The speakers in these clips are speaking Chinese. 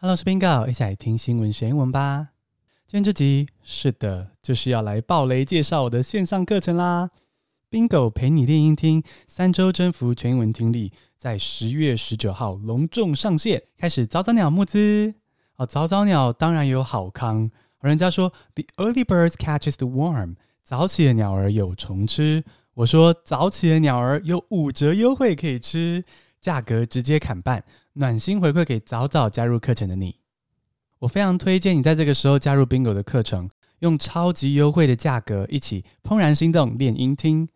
Hello，我是 Bingo，一起来听新闻学英文吧。今天这集是的，就是要来爆雷介绍我的线上课程啦。Bingo 陪你练英听，三周征服全英文听力，在十月十九号隆重上线，开始早早鸟募资哦。早早鸟当然有好康，人家说 The early birds catches the worm，早起的鸟儿有虫吃。我说早起的鸟儿有五折优惠可以吃，价格直接砍半。暖心回馈给早早加入课程的你，我非常推荐你在这个时候加入 Bingo 的课程，用超级优惠的价格一起怦然心动练英听。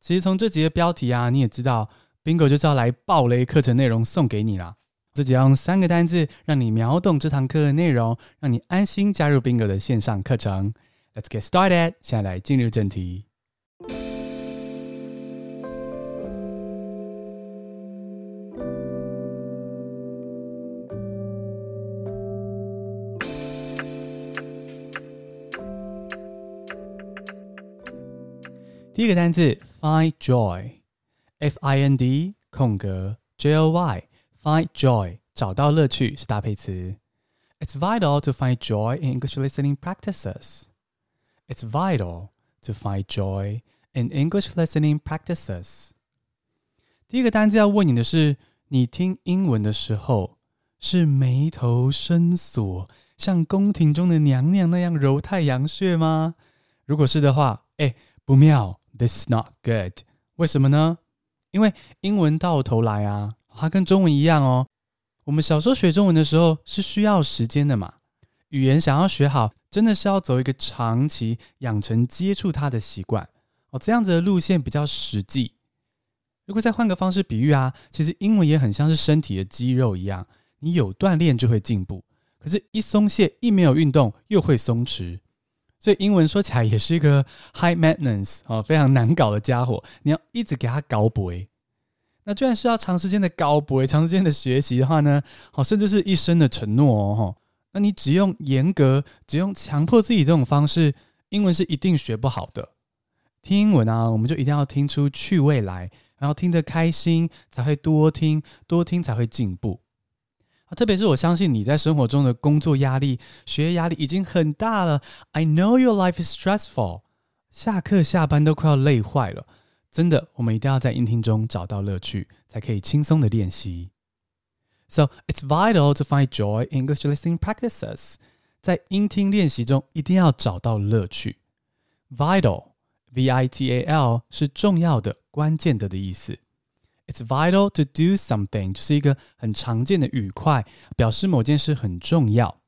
其实从这集的标题啊，你也知道 Bingo 就是要来爆雷课程内容送给你啦。自己要用三个单字让你秒懂这堂课的内容，让你安心加入 Bingo 的线上课程。Let's get started，现在来进入正题。第一个单字 find joy，f i n d 空格 j o y，find joy 找到乐趣是搭配词。It's vital to find joy in English listening practices. It's vital to find joy in English listening practices. 第一个单字要问你的是：你听英文的时候是眉头深锁，像宫廷中的娘娘那样揉太阳穴吗？如果是的话，哎，不妙。 This is not good。为什么呢？因为英文到头来啊，它跟中文一样哦。我们小时候学中文的时候是需要时间的嘛。语言想要学好，真的是要走一个长期养成接触它的习惯哦。这样子的路线比较实际。如果再换个方式比喻啊，其实英文也很像是身体的肌肉一样，你有锻炼就会进步，可是，一松懈，一没有运动，又会松弛。所以英文说起来也是一个 high maintenance 哦，非常难搞的家伙。你要一直给他搞补，那居然是要长时间的搞补，长时间的学习的话呢，好，甚至是一生的承诺哦。那你只用严格，只用强迫自己这种方式，英文是一定学不好的。听英文啊，我们就一定要听出趣味来，然后听得开心，才会多听，多听才会进步。特别是我相信你在生活中的工作压力、学业压力已经很大了。I know your life is stressful，下课下班都快要累坏了。真的，我们一定要在英听中找到乐趣，才可以轻松的练习。So it's vital to find joy in English listening practices。在英听练习中一定要找到乐趣。Vital，V-I-T-A-L 是重要的、关键的的意思。It's vital to do something，就是一个很常见的语块，表示某件事很重要。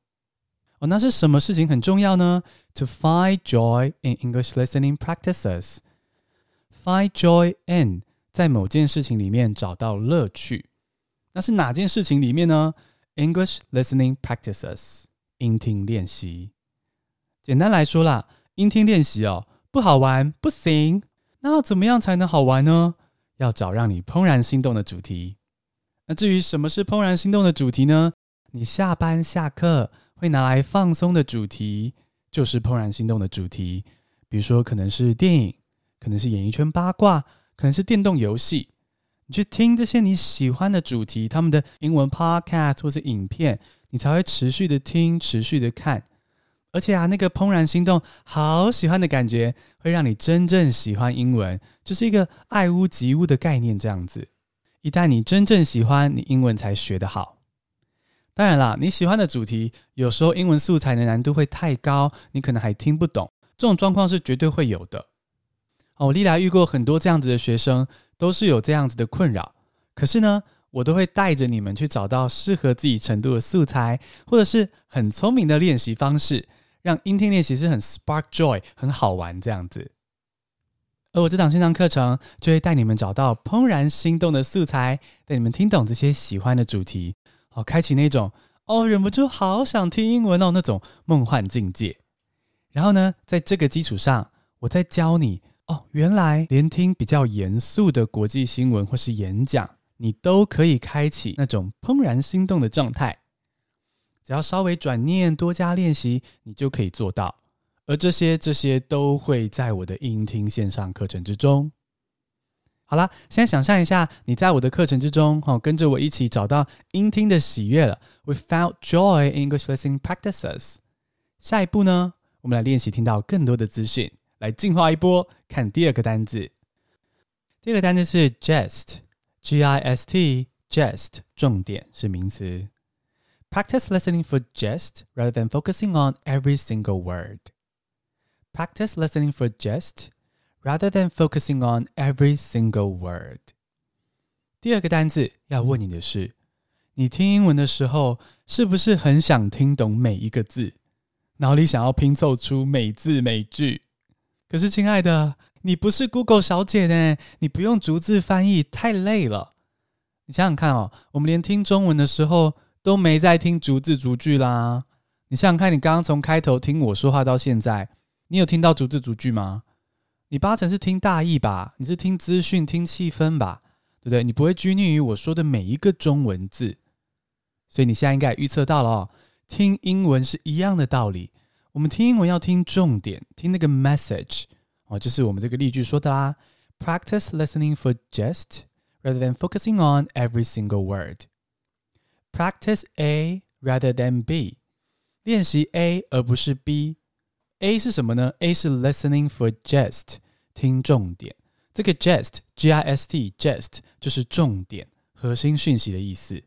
哦，那是什么事情很重要呢？To find joy in English listening practices。Find joy in，在某件事情里面找到乐趣。那是哪件事情里面呢？English listening practices，英听练习。简单来说啦，英听练习哦，不好玩不行。那要怎么样才能好玩呢？ 要找让你怦然心动的主题。那至于什么是怦然心动的主题呢？你下班下课会拿来放松的主题，就是怦然心动的主题。比如说，可能是电影，可能是演艺圈八卦，可能是电动游戏。你去听这些你喜欢的主题，他们的英文 podcast 或是影片，你才会持续的听，持续的看。而且啊，那个怦然心动、好喜欢的感觉，会让你真正喜欢英文，就是一个爱屋及乌的概念这样子。一旦你真正喜欢，你英文才学得好。当然啦，你喜欢的主题，有时候英文素材的难度会太高，你可能还听不懂。这种状况是绝对会有的。哦，历来遇过很多这样子的学生，都是有这样子的困扰。可是呢，我都会带着你们去找到适合自己程度的素材，或者是很聪明的练习方式。让英听练习是很 spark joy，很好玩这样子。而我这档线上课程就会带你们找到怦然心动的素材，带你们听懂这些喜欢的主题，好，开启那种哦，忍不住好想听英文哦那种梦幻境界。然后呢，在这个基础上，我再教你哦，原来连听比较严肃的国际新闻或是演讲，你都可以开启那种怦然心动的状态。只要稍微转念，多加练习，你就可以做到。而这些这些都会在我的英听线上课程之中。好啦，现在想象一下，你在我的课程之中，哦，跟着我一起找到英听的喜悦了。We found joy in English listening practices。下一步呢，我们来练习听到更多的资讯，来进化一波。看第二个单字，第二个单字是 gist，G-I-S-T，gist，重点是名词。Practice listening for gist rather than focusing on every single word. Practice listening for gist. Rather than focusing on every single word，第二个单字要问你的是：你听英文的时候，是不是很想听懂每一个字，脑里想要拼凑出每字每句？可是，亲爱的，你不是 Google 小姐呢，你不用逐字翻译，太累了。你想想看哦，我们连听中文的时候都没在听逐字逐句啦。你想想看，你刚刚从开头听我说话到现在，你有听到逐字逐句吗？你八成是听大意吧？你是听资讯、听气氛吧？对不对？你不会拘泥于我说的每一个中文字，所以你现在应该预测到了哦。听英文是一样的道理，我们听英文要听重点，听那个 message 哦，就是我们这个例句说的啦。Practice listening for gist rather than focusing on every single word. Practice A rather than B，练习 A 而不是 B。A 是什么呢？A 是 listening for gist，听重点。这个 gist，G-I-S-T，gist 就是重点、核心讯息的意思。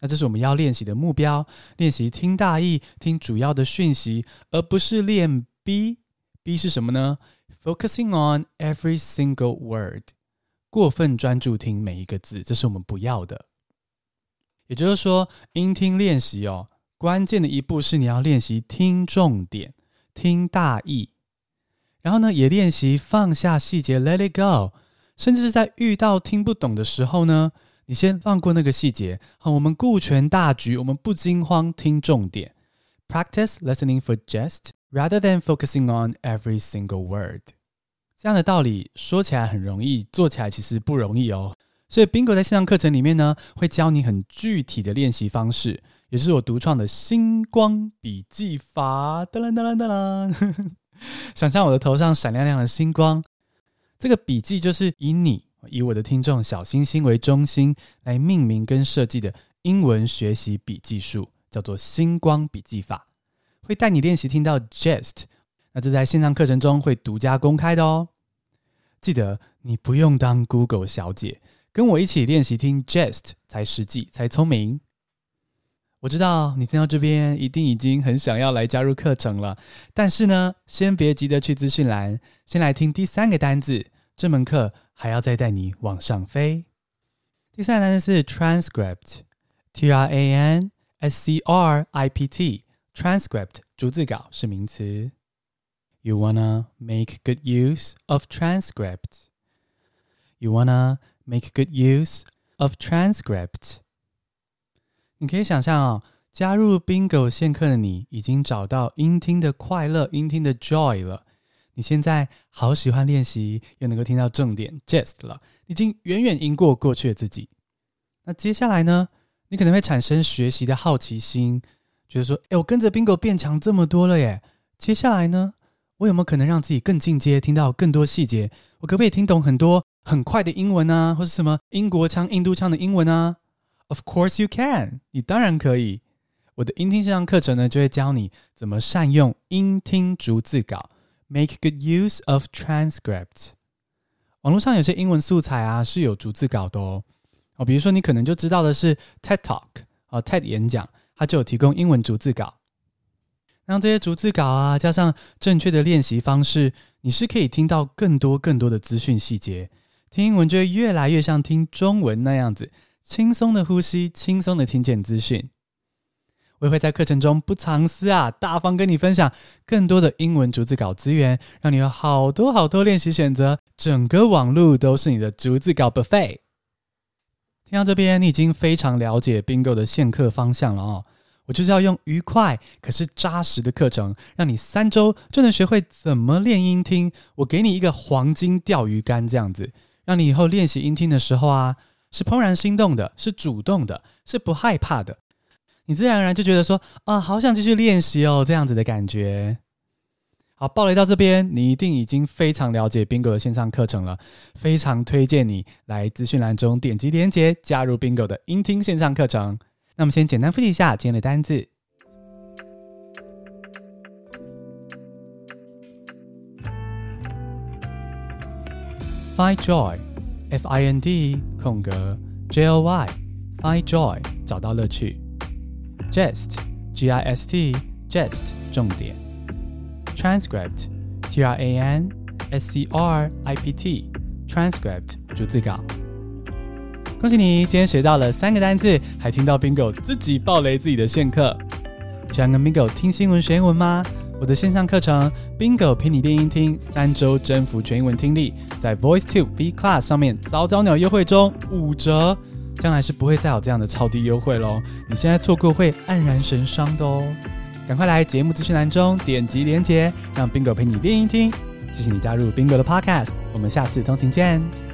那这是我们要练习的目标，练习听大意、听主要的讯息，而不是练 B。B 是什么呢？Focusing on every single word，过分专注听每一个字，这是我们不要的。 也就是说，英听练习哦，关键的一步是你要练习听重点。听大意，然后呢，也练习放下细节，let it go。甚至是在遇到听不懂的时候呢，你先放过那个细节，好，我们顾全大局，我们不惊慌，听重点。Practice listening for gist rather than focusing on every single word。这样的道理说起来很容易，做起来其实不容易哦。所以，Bingo 在线上课程里面呢，会教你很具体的练习方式。也是我独创的星光笔记法，哒啦哒啦哒啦！想象我的头上闪亮亮的星光，这个笔记就是以你、以我的听众小星星为中心来命名跟设计的英文学习笔记术，叫做星光笔记法，会带你练习听到 gist，那这在线上课程中会独家公开的哦。记得你不用当 Google 小姐，跟我一起练习听 Jest 才实际，才聪明。我知道你听到这边一定已经很想要来加入课程了，但是呢，先别急着去资讯栏，先来听第三个单字。这门课还要再带你往上飞。第三个单词是 transcript，T R A N S C R I P T，transcript 逐字稿是名词。You wanna make good use of transcript. You wanna make good use of transcript. 你可以想象哦，加入 Bingo 线课的你，已经找到英听的快乐、英听的 joy 了。你现在好喜欢练习，又能够听到重点 gist 了，已经远远赢过过去的自己。那接下来呢？你可能会产生学习的好奇心，觉得说：“诶，我跟着 Bingo 变强这么多了耶！接下来呢？我有没有可能让自己更进阶，听到更多细节？我可不可以听懂很多很快的英文啊，或是什么英国腔、印度腔的英文啊？” Of course you can，你当然可以。我的英听线上课程呢，就会教你怎么善用英听逐字稿，make good use of transcripts。网络上有些英文素材啊是有逐字稿的哦。哦，比如说你可能就知道的是 TED Talk 哦，TED 演讲，它就有提供英文逐字稿。让这些逐字稿啊，加上正确的练习方式，你是可以听到更多更多的资讯细节。听英文就会越来越像听中文那样子。轻松的呼吸，轻松的听见资讯。我也会在课程中不藏私啊，大方跟你分享更多的英文逐字稿资源，让你有好多好多练习选择。整个网路都是你的逐字稿 buffet。听到这边，你已经非常了解 Bingo 的线课方向了哦。我就是要用愉快可是扎实的课程，让你三周就能学会怎么练音听。我给你一个黄金钓鱼竿，这样子，让你以后练习音听的时候啊。是怦然心动的，是主动的，是不害怕的。你自然而然就觉得说啊，好想继续练习哦，这样子的感觉。好，暴雷到这边，你一定已经非常了解 Bingo 的线上课程了，非常推荐你来资讯栏中点击连接加入 Bingo 的音听线上课程。那么先简单复习一下今天的单字：Find joy，F-I-N-D 空格 J-O-Y，Find joy 找到乐趣；Gist，G-I-S-T，Gist 重点。Transcript, T R A N S C R I P T, transcript 逐字稿。恭喜你，今天学到了三个单字，还听到 Bingo 自己爆雷自己的线课。想跟 Bingo 听新闻学英文吗？我的线上课程 Bingo 陪你练英听，三周征服全英文听力，在 VoiceTube B Class 上面早早鸟优惠中，五折，将来是不会再有这样的超低优惠喽。你现在错过会黯然神伤的哦。赶快来节目资讯栏中点击连接，让 Bingo 陪你练英听。谢谢你加入 Bingo 的 Podcast，我们下次通勤见。